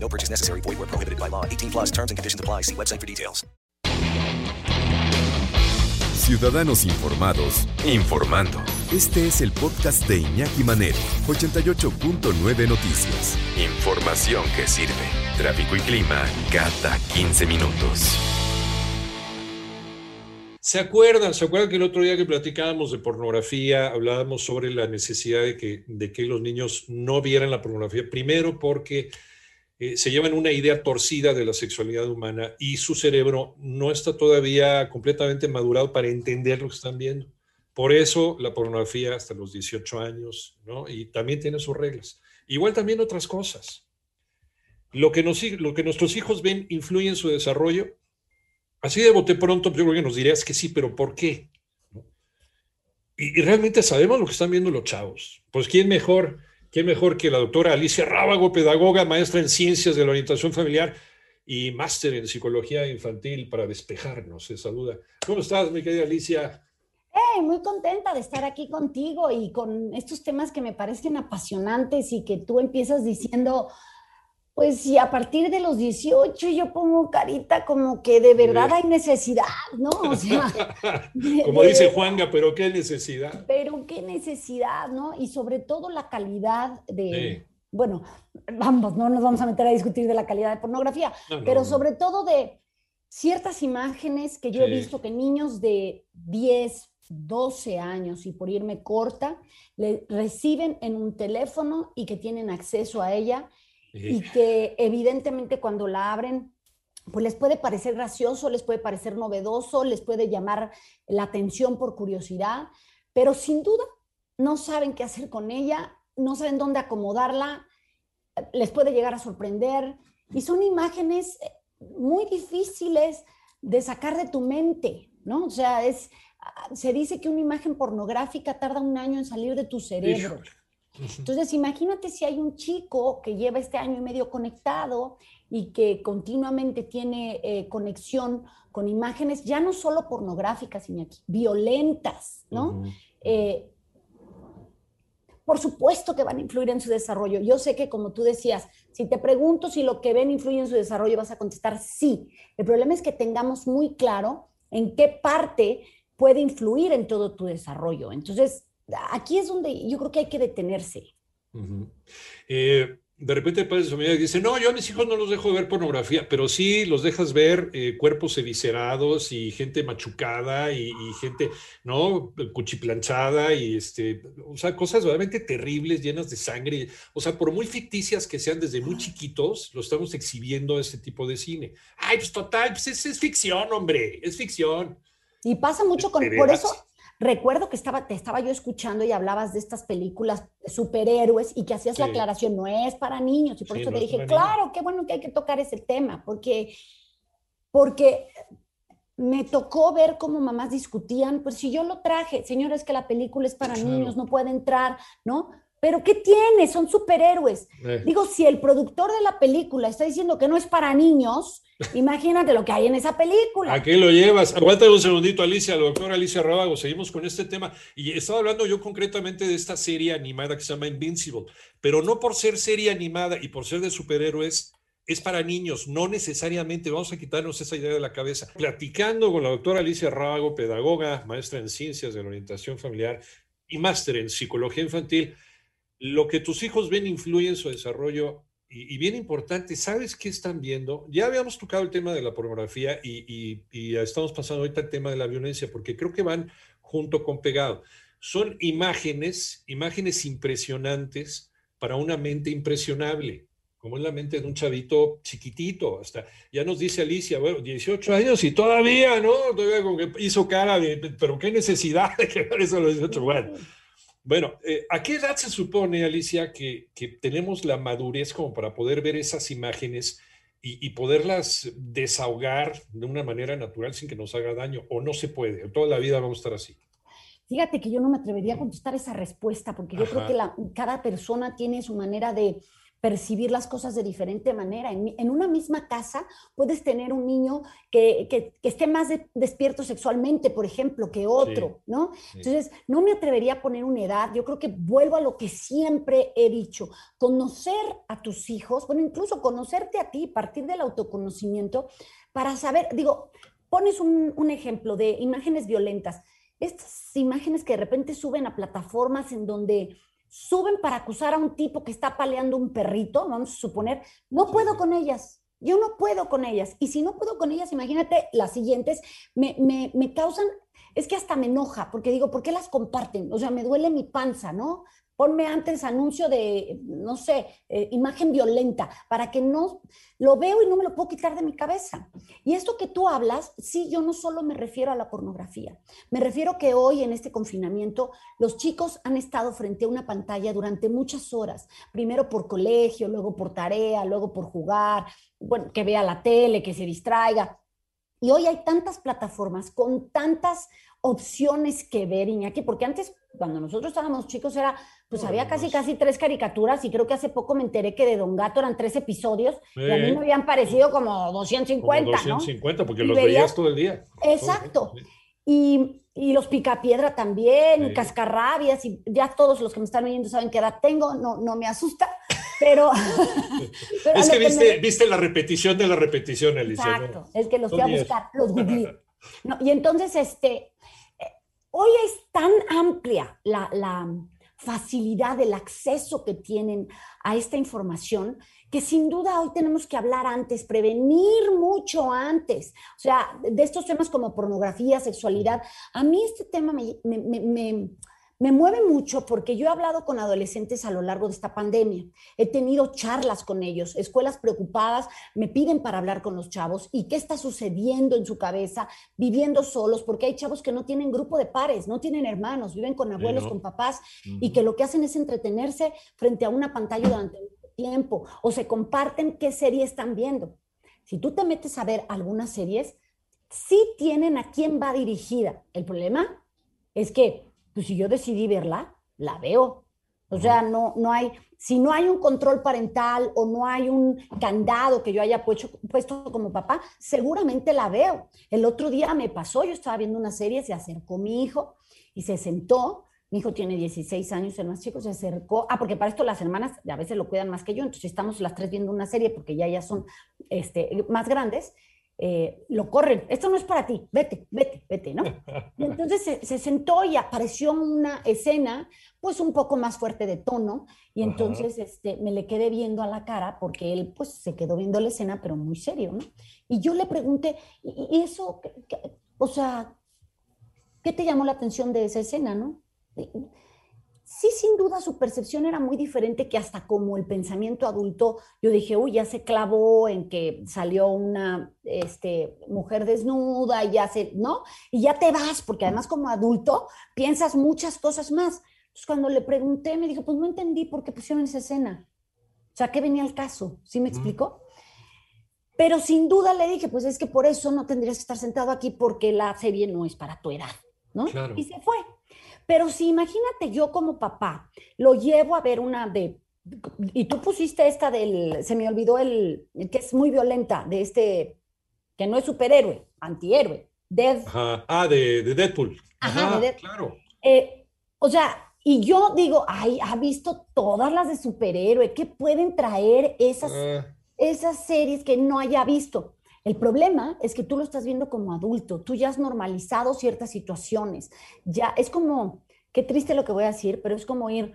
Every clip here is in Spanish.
No purchase necessary. Void where prohibited by law. 18 plus terms and conditions apply. See website for details. Ciudadanos informados, informando. Este es el podcast de Iñaki Manero, 88.9 Noticias. Información que sirve. Tráfico y clima cada 15 minutos. ¿Se acuerdan? ¿Se acuerdan que el otro día que platicábamos de pornografía, hablábamos sobre la necesidad de que, de que los niños no vieran la pornografía? Primero porque eh, se llevan una idea torcida de la sexualidad humana y su cerebro no está todavía completamente madurado para entender lo que están viendo. Por eso la pornografía hasta los 18 años, ¿no? Y también tiene sus reglas. Igual también otras cosas. Lo que, nos, lo que nuestros hijos ven influye en su desarrollo. Así de bote pronto, yo creo que nos dirías que sí, pero ¿por qué? Y, y realmente sabemos lo que están viendo los chavos. Pues ¿quién mejor? ¿Quién mejor que la doctora Alicia Rábago, pedagoga, maestra en ciencias de la orientación familiar y máster en psicología infantil para despejarnos esa duda? ¿Cómo estás, mi querida Alicia? Hey, muy contenta de estar aquí contigo y con estos temas que me parecen apasionantes y que tú empiezas diciendo, pues si a partir de los 18 yo pongo carita como que de verdad hay necesidad, ¿no? O sea, de- Como de- dice Juanga, pero qué necesidad. pero qué necesidad, ¿no? Y sobre todo la calidad de, Sí. bueno, vamos, no nos vamos a meter a discutir de la calidad de pornografía, No, no, pero sobre todo de ciertas imágenes que yo he visto que niños de 10, 12 años y por irme corta, le reciben en un teléfono y que tienen acceso a ella y que evidentemente cuando la abren, pues les puede parecer gracioso, les puede parecer novedoso, les puede llamar la atención por curiosidad, pero sin duda no saben qué hacer con ella, no saben dónde acomodarla, les puede llegar a sorprender y son imágenes eh, muy difíciles de sacar de tu mente, ¿no? O sea, es, ah, se dice que una imagen pornográfica tarda un año en salir de tu cerebro. Híjole. Entonces, imagínate si hay un chico que lleva este año y medio conectado y que continuamente tiene eh, conexión con imágenes, ya no solo pornográficas, Iñaki, violentas, ¿no? Eh, por supuesto que van a influir en su desarrollo. Yo sé que, como tú decías, si te pregunto si lo que ven influye en su desarrollo, vas a contestar sí. El problema es que tengamos muy claro en qué parte puede influir en todo tu desarrollo. Entonces, aquí es donde yo creo que hay que detenerse. Ujú. Eh, de repente padres de familia dicen, no, yo a mis hijos no los dejo ver pornografía, pero sí los dejas ver eh, cuerpos eviscerados y gente machucada y, y gente, ¿no? Cuchiplanchada y este, o sea, cosas realmente terribles, llenas de sangre. O sea, por muy ficticias que sean desde muy chiquitos, lo estamos exhibiendo ese tipo de cine. Ay, pues total, pues es, es ficción, hombre, es ficción. Y pasa mucho con, ¿De por eso recuerdo que estaba, te estaba yo escuchando y hablabas de estas películas superhéroes y que hacías la aclaración, no es para niños. Y por Sí, eso no te dije, niños. claro, qué bueno que hay que tocar ese tema, porque, porque me tocó ver cómo mamás discutían, pues si yo lo traje, señores, que la película es para Claro. niños, no puede entrar, ¿no? Pero ¿qué tiene? Son superhéroes. Eh, Digo, si el productor de la película está diciendo que no es para niños, imagínate lo que hay en esa película. ¿A qué lo llevas? Aguántame un segundito, Alicia, la doctora Alicia Rábago. Seguimos con este tema. Y estaba hablando yo concretamente de esta serie animada que se llama Invincible, pero no por ser serie animada y por ser de superhéroes, es para niños, no necesariamente. Vamos a quitarnos esa idea de la cabeza. Platicando con la doctora Alicia Rábago, pedagoga, maestra en ciencias de la orientación familiar y máster en psicología infantil, lo que tus hijos ven influye en su desarrollo y, y bien importante, ¿sabes qué están viendo? Ya habíamos tocado el tema de la pornografía y, y- estamos pasando ahorita el tema de la violencia, porque creo que van junto con pegado. Son imágenes, imágenes impresionantes para una mente impresionable, como es la mente de un chavito chiquitito. Hasta ya nos dice Alicia, bueno, 18 años y todavía, ¿no? Todavía como que hizo cara de, pero qué necesidad de que eso a los 18. Bueno, bueno, eh, ¿a qué edad se supone, Alicia, que, que tenemos la madurez como para poder ver esas imágenes y, poderlas desahogar de una manera natural sin que nos haga daño, o no se puede, toda la vida vamos a estar así. Fíjate que yo no me atrevería a contestar esa respuesta, porque yo creo que cada persona tiene su manera de, percibir las cosas de diferente manera. En, una misma casa puedes tener un niño que, que, esté más despierto sexualmente, por ejemplo, que otro, ¿no? Entonces, no me atrevería a poner una edad. Yo creo que vuelvo a lo que siempre he dicho, conocer a tus hijos, bueno, incluso conocerte a ti, partir del autoconocimiento, para saber, digo, pones un, un ejemplo de imágenes violentas. Estas imágenes que de repente suben a plataformas en donde suben para acusar a un tipo que está paleando un perrito, vamos a suponer, no puedo con ellas, yo no puedo con ellas. Y si no puedo con ellas, imagínate las siguientes, me, me, me causan, es que hasta me enoja, porque digo, ¿por qué las comparten? O sea, me duele mi panza, ¿no? Ponme antes anuncio de, no sé, eh, imagen violenta, para que no lo veo y no me lo puedo quitar de mi cabeza. Y esto que tú hablas, sí, yo no solo me refiero a la pornografía, me refiero que hoy en este confinamiento los chicos han estado frente a una pantalla durante muchas horas, primero por colegio, luego por tarea, luego por jugar, bueno, que vea la tele, que se distraiga. Y hoy hay tantas plataformas con tantas opciones que ver, Iñaki, porque antes, cuando nosotros estábamos chicos, era, pues había casi, casi tres caricaturas y creo que hace poco me enteré que de Don Gato eran tres episodios y a mí me habían parecido como 250, 250, porque los veías, todo el día. Exacto. Y, y, los Picapiedra también, y Cascarrabias, y ya todos los que me están viendo saben qué edad tengo, no, no me asusta, pero... es que, viste, viste la repetición de la repetición, Alicia. Exacto, es que los fui a buscar, los googleé. No, y entonces, este, Hoy es tan amplia la, facilidad del acceso que tienen a esta información que sin duda hoy tenemos que hablar antes, prevenir mucho antes. O sea, de estos temas como pornografía, sexualidad. A mí este tema me, me mueve mucho porque yo he hablado con adolescentes a lo largo de esta pandemia. He tenido charlas con ellos, escuelas preocupadas me piden para hablar con los chavos y qué está sucediendo en su cabeza, viviendo solos, porque hay chavos que no tienen grupo de pares, no tienen hermanos, viven con abuelos, con papás y que lo que hacen es entretenerse frente a una pantalla durante un tiempo o se comparten qué serie están viendo. Si tú te metes a ver algunas series, sí tienen a quién va dirigida. El problema es que pues si yo decidí verla, la veo. O sea, no, no hay, si no hay un control parental o no hay un candado que yo haya puesto, puesto como papá, seguramente la veo. El otro día me pasó, yo estaba viendo una serie, se acercó mi hijo y se sentó. Mi hijo tiene 16 años, el más chico se acercó. Ah, porque para esto las hermanas a veces lo cuidan más que yo, entonces estamos las tres viendo una serie porque ya ya son este, más grandes. Eh, lo corren, esto no es para ti, vete, vete, vete, ¿no? Y entonces se, sentó y apareció una escena, pues un poco más fuerte de tono, y entonces este, me le quedé viendo a la cara porque él pues se quedó viendo la escena, pero muy serio, ¿no? Y yo le pregunté, ¿y eso, o sea, qué te llamó la atención de esa escena, no? Sí, sin duda su percepción era muy diferente que hasta como el pensamiento adulto, yo dije, uy, ya se clavó en que salió una este, mujer desnuda, y ya se, ¿no? Y ya te vas, porque además como adulto piensas muchas cosas más. Entonces cuando le pregunté, me dijo, pues no entendí por qué pusieron esa escena. O sea, ¿qué venía al caso? ¿Sí me explicó? Pero sin duda le dije, pues es que por eso no tendrías que estar sentado aquí porque la serie no es para tu edad, ¿no? Y se fue. Pero si imagínate yo como papá, lo llevo a ver una de, y tú pusiste esta del, se me olvidó el, que es muy violenta, de este, que no es superhéroe, antihéroe, Dead. Ah, de, Deadpool. Ajá, claro. Eh, o sea, y yo digo, ay, ha visto todas las de superhéroe, ¿qué pueden traer esas, ah. esas series que no haya visto? El problema es que tú lo estás viendo como adulto, tú ya has normalizado ciertas situaciones, ya es como, qué triste lo que voy a decir, pero es como ir,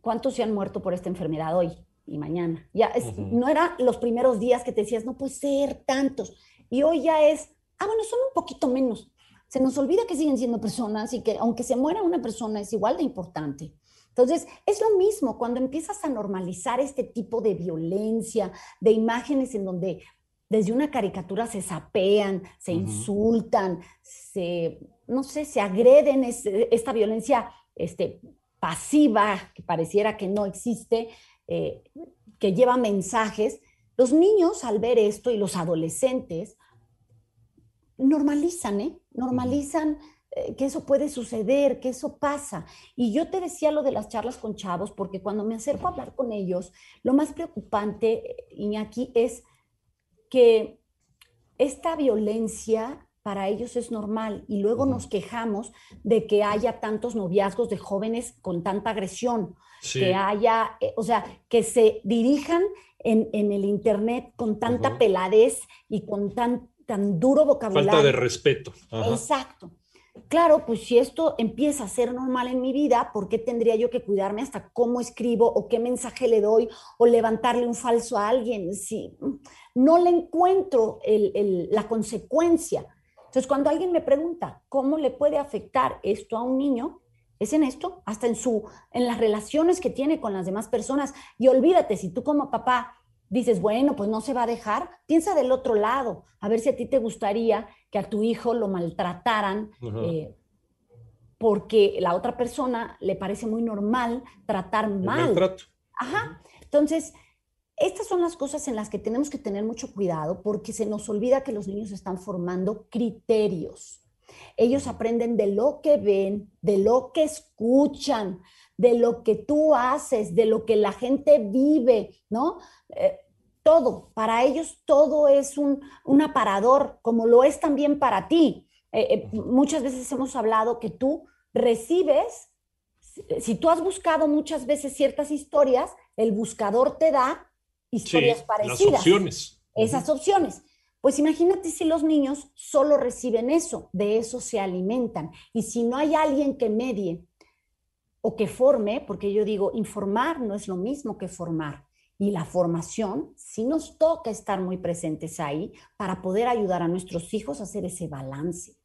¿cuántos se han muerto por esta enfermedad hoy y mañana? Ya no era los primeros días que te decías, no puede ser tantos, y hoy ya es, ah, bueno, son un poquito menos. Se nos olvida que siguen siendo personas y que aunque se muera una persona es igual de importante. Entonces, es lo mismo cuando empiezas a normalizar este tipo de violencia, de imágenes en donde desde una caricatura se sapean, se insultan, se, no sé, se agreden, esta violencia este, pasiva que pareciera que no existe, eh, que lleva mensajes. Los niños al ver esto y los adolescentes normalizan, ¿eh? Normalizan eh, que eso puede suceder, que eso pasa. Y yo te decía lo de las charlas con chavos, porque cuando me acerco a hablar con ellos, lo más preocupante, Iñaki, es que esta violencia para ellos es normal y luego nos quejamos de que haya tantos noviazgos de jóvenes con tanta agresión, que haya, eh, o sea, que se dirijan en, el Internet con tanta peladez y con tan, tan duro vocabulario. Falta de respeto. Exacto. Claro, pues si esto empieza a ser normal en mi vida, ¿por qué tendría yo que cuidarme hasta cómo escribo o qué mensaje le doy o levantarle un falso a alguien? Si no le encuentro la consecuencia. Entonces, cuando alguien me pregunta cómo le puede afectar esto a un niño, es en esto, hasta en su en las relaciones que tiene con las demás personas. Y olvídate, si tú como papá dices, bueno, pues no se va a dejar, piensa del otro lado, a ver si a ti te gustaría que a tu hijo lo maltrataran eh, porque la otra persona le parece muy normal tratar mal. Ajá. Entonces, estas son las cosas en las que tenemos que tener mucho cuidado porque se nos olvida que los niños están formando criterios. Ellos aprenden de lo que ven, de lo que escuchan, de lo que tú haces, de lo que la gente vive, ¿no? Eh, todo, para ellos todo es un, aparador, como lo es también para ti. Eh, eh, muchas veces hemos hablado que tú recibes, si tú has buscado muchas veces ciertas historias, el buscador te da historias parecidas. Las opciones. Esas opciones. Pues imagínate si los niños solo reciben eso, de eso se alimentan. Y si no hay alguien que medie o que forme, porque yo digo, informar no es lo mismo que formar. Y la formación, sí nos toca estar muy presentes ahí para poder ayudar a nuestros hijos a hacer ese balance.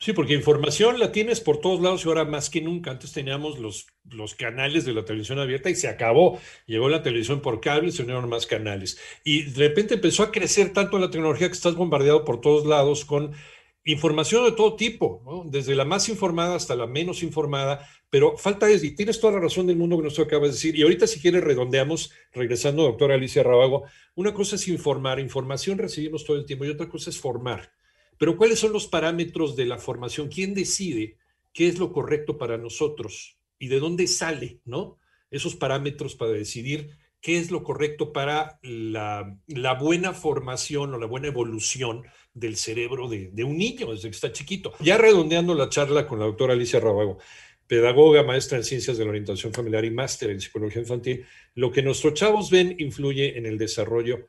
Sí, porque información la tienes por todos lados y ahora más que nunca. Antes teníamos los, los canales de la televisión abierta y se acabó. Llegó la televisión por cable y se unieron más canales. Y de repente empezó a crecer tanto la tecnología que estás bombardeado por todos lados con información de todo tipo, desde la más informada hasta la menos informada, pero falta es, y tienes toda la razón del mundo que nos acabas de decir, y ahorita si quieres redondeamos, regresando, doctora Alicia Rabago, una cosa es informar, información recibimos todo el tiempo, y otra cosa es formar. Pero ¿cuáles son los parámetros de la formación? ¿Quién decide qué es lo correcto para nosotros? ¿Y de dónde sale, no? Esos parámetros para decidir qué es lo correcto para la, buena formación o la buena evolución del cerebro de, un niño desde que está chiquito. Ya redondeando la charla con la doctora Alicia Rabago, pedagoga, maestra en ciencias de la orientación familiar y máster en psicología infantil, lo que nuestros chavos ven influye en el desarrollo.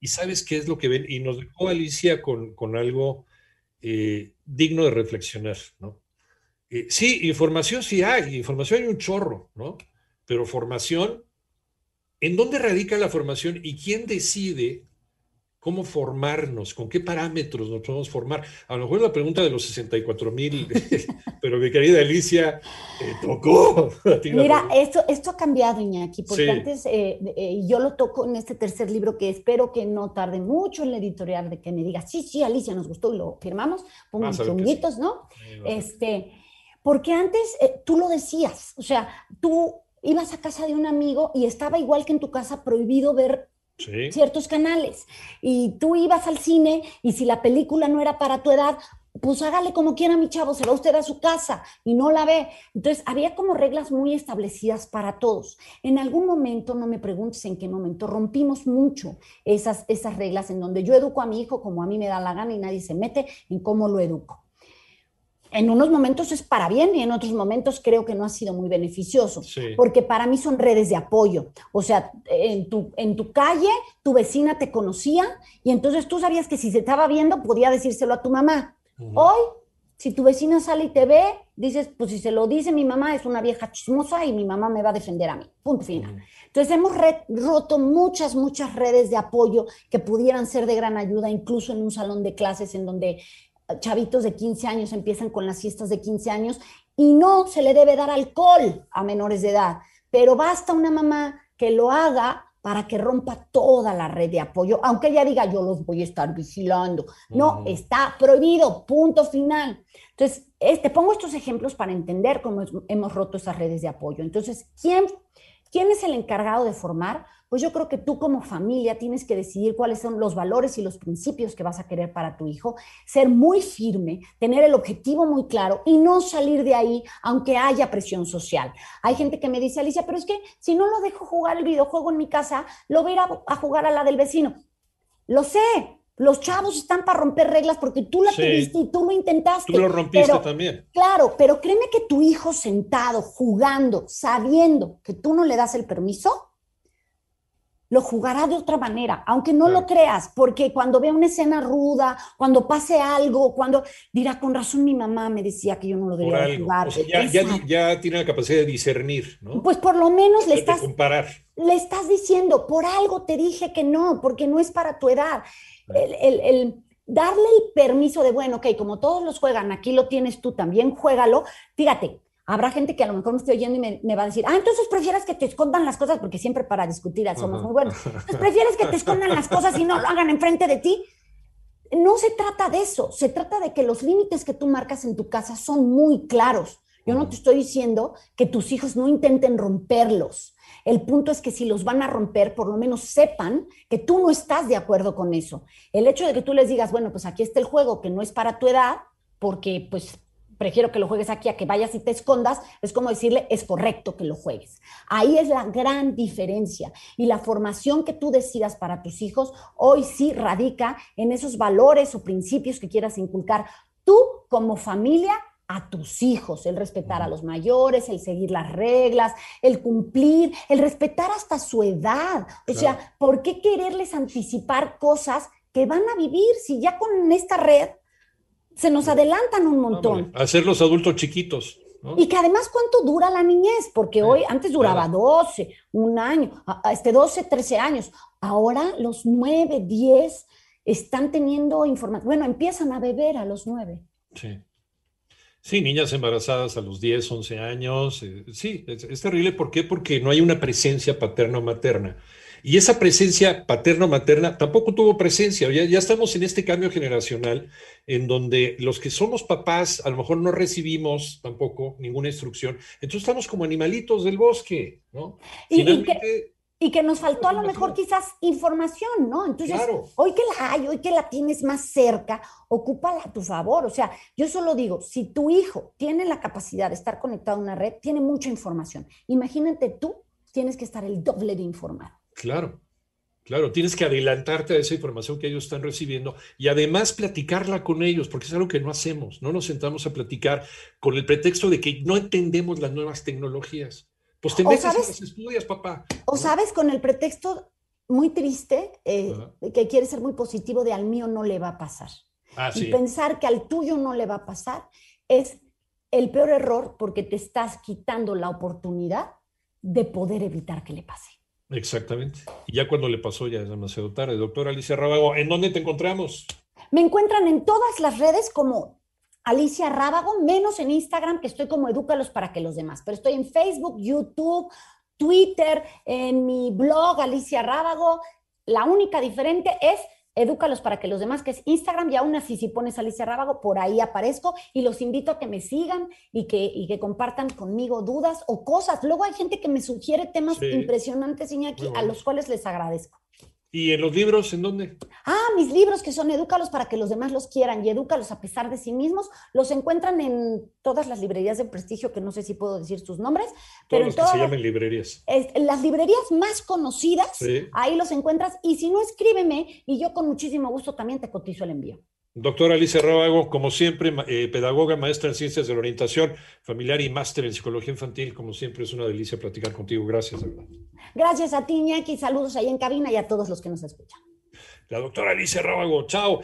¿Y sabes qué es lo que ven? Y nos dejó Alicia con, algo eh, digno de reflexionar, ¿no? Eh, sí, información sí hay, información hay un chorro, ¿no? Pero formación, ¿en dónde radica la formación y quién decide cómo formarnos, con qué parámetros nos podemos formar. A lo mejor la pregunta de los 64 mil, pero mi querida Alicia, tocó. Mira, esto, esto ha cambiado, Iñaki, porque antes eh, eh, yo lo toco en este tercer libro que espero que no tarde mucho en la editorial de que me diga, sí, sí, Alicia, nos gustó y lo firmamos, pongan chunguitos, ¿no? Este, porque antes eh, tú lo decías, o sea, tú ibas a casa de un amigo y estaba igual que en tu casa prohibido ver ciertos canales. Y tú ibas al cine y si la película no era para tu edad, pues hágale como quiera mi chavo, se va usted a su casa y no la ve. Entonces, había como reglas muy establecidas para todos. En algún momento, no me preguntes en qué momento, rompimos mucho esas, esas reglas en donde yo educo a mi hijo como a mí me da la gana y nadie se mete en cómo lo educo en unos momentos es para bien y en otros momentos creo que no ha sido muy beneficioso, porque para mí son redes de apoyo. O sea, en tu, en tu calle tu vecina te conocía y entonces tú sabías que si se estaba viendo podía decírselo a tu mamá. Hoy, si tu vecina sale y te ve, dices, pues si se lo dice mi mamá es una vieja chismosa y mi mamá me va a defender a mí. Punto final. Entonces hemos roto muchas, muchas redes de apoyo que pudieran ser de gran ayuda, incluso en un salón de clases en donde chavitos de 15 años empiezan con las fiestas de 15 años y no se le debe dar alcohol a menores de edad, pero basta una mamá que lo haga para que rompa toda la red de apoyo, aunque ella diga yo los voy a estar vigilando. No, está prohibido, punto final. Entonces, te pongo estos ejemplos para entender cómo hemos roto esas redes de apoyo. Entonces, ¿quién, ¿quién es el encargado de formar? Pues yo creo que tú como familia tienes que decidir cuáles son los valores y los principios que vas a querer para tu hijo, ser muy firme, tener el objetivo muy claro y no salir de ahí aunque haya presión social. Hay gente que me dice, Alicia, pero es que si no lo dejo jugar el videojuego en mi casa, lo voy a ir a, jugar a la del vecino. Lo sé, los chavos están para romper reglas porque tú la tuviste y tú lo intentaste. Tú lo rompiste también. Claro, pero créeme que tu hijo sentado, jugando, sabiendo que tú no le das el permiso, lo jugará de otra manera, aunque no lo creas, porque cuando vea una escena ruda, cuando pase algo, cuando dirá, con razón mi mamá me decía que yo no lo debería jugar. ya, tiene la capacidad de discernir, ¿no? Pues por lo menos le estás, comparar. le estás diciendo, por algo te dije que no, porque no es para tu edad. el, darle el permiso de, bueno, ok, como todos los juegan, aquí lo tienes tú también, juégalo. Fíjate, Habrá gente que a lo mejor me estoy oyendo y me, va a decir, ah, entonces prefieres que te escondan las cosas, porque siempre para discutir somos muy buenos. Entonces, prefieres que te escondan las cosas y no lo hagan enfrente de ti. No se trata de eso, se trata de que los límites que tú marcas en tu casa son muy claros. Yo no te estoy diciendo que tus hijos no intenten romperlos. El punto es que si los van a romper, por lo menos sepan que tú no estás de acuerdo con eso. El hecho de que tú les digas, bueno, pues aquí está el juego que no es para tu edad, porque pues prefiero que lo juegues aquí a que vayas y te escondas, es como decirle, es correcto que lo juegues. Ahí es la gran diferencia. Y la formación que tú decidas para tus hijos hoy sí radica en esos valores o principios que quieras inculcar tú como familia a tus hijos, el respetar a los mayores, el seguir las reglas, el cumplir, el respetar hasta su edad. O sea, ¿por qué quererles anticipar cosas que van a vivir si ya con esta red se nos adelantan un montón. hacer los adultos chiquitos. Y que además, ¿cuánto dura la niñez? Porque hoy, antes duraba 12, un año, este 12, 13 años. Ahora los 9, 10 están teniendo información. Bueno, empiezan a beber a los 9. Sí. Sí, niñas embarazadas a los 10, 11 años. Eh, sí, es, es, terrible. ¿Por qué? Porque no hay una presencia paterna o materna. Y esa presencia paterno-materna tampoco tuvo presencia. Ya, ya estamos en este cambio generacional en donde los que somos papás a lo mejor no recibimos tampoco ninguna instrucción. Entonces estamos como animalitos del bosque, ¿no? Y, y, que, nos faltó a lo mejor quizás información, ¿no? Entonces, hoy que la hay, hoy que la tienes más cerca, ocúpala a tu favor. O sea, yo solo digo, si tu hijo tiene la capacidad de estar conectado a una red, tiene mucha información. Imagínate tú, tienes que estar el doble de informado. Claro, claro, tienes que adelantarte a esa información que ellos están recibiendo y además platicarla con ellos, porque es algo que no hacemos, no nos sentamos a platicar con el pretexto de que no entendemos las nuevas tecnologías. Pues te metes las estudias, papá. O sabes, con el pretexto muy triste, eh, que quiere ser muy positivo, de al mío no le va a pasar. Ah, y pensar que al tuyo no le va a pasar es el peor error porque te estás quitando la oportunidad de poder evitar que le pase. Exactamente. Y ya cuando le pasó ya es demasiado tarde. Doctora Alicia Rábago, ¿en dónde te encontramos? Me encuentran en todas las redes como Alicia Rábago, menos en Instagram, que estoy como Edúcalos para que los demás. Pero estoy en Facebook, YouTube, Twitter, en mi blog Alicia Rábago. La única diferente es Edúcalos para que los demás, que es Instagram, y aún así si pones Alicia Rábago, por ahí aparezco y los invito a que me sigan y que, y que compartan conmigo dudas o cosas. Luego hay gente que me sugiere temas impresionantes, Iñaki, a los cuales les agradezco. ¿Y en los libros en dónde? Ah, mis libros que son Edúcalos para que los demás los quieran y Edúcalos a pesar de sí mismos, los encuentran en todas las librerías de prestigio, que no sé si puedo decir sus nombres, pero en todas se llaman librerías. las librerías más conocidas, ahí los encuentras y si no, escríbeme y yo con muchísimo gusto también te cotizo el envío. Doctora Alicia Rábago, como siempre, eh, pedagoga, maestra en ciencias de la orientación familiar y máster en psicología infantil, como siempre es una delicia platicar contigo. Gracias, verdad. Gracias a ti, Iñaki. Saludos ahí en cabina y a todos los que nos escuchan. La doctora Alicia Rábago, chao.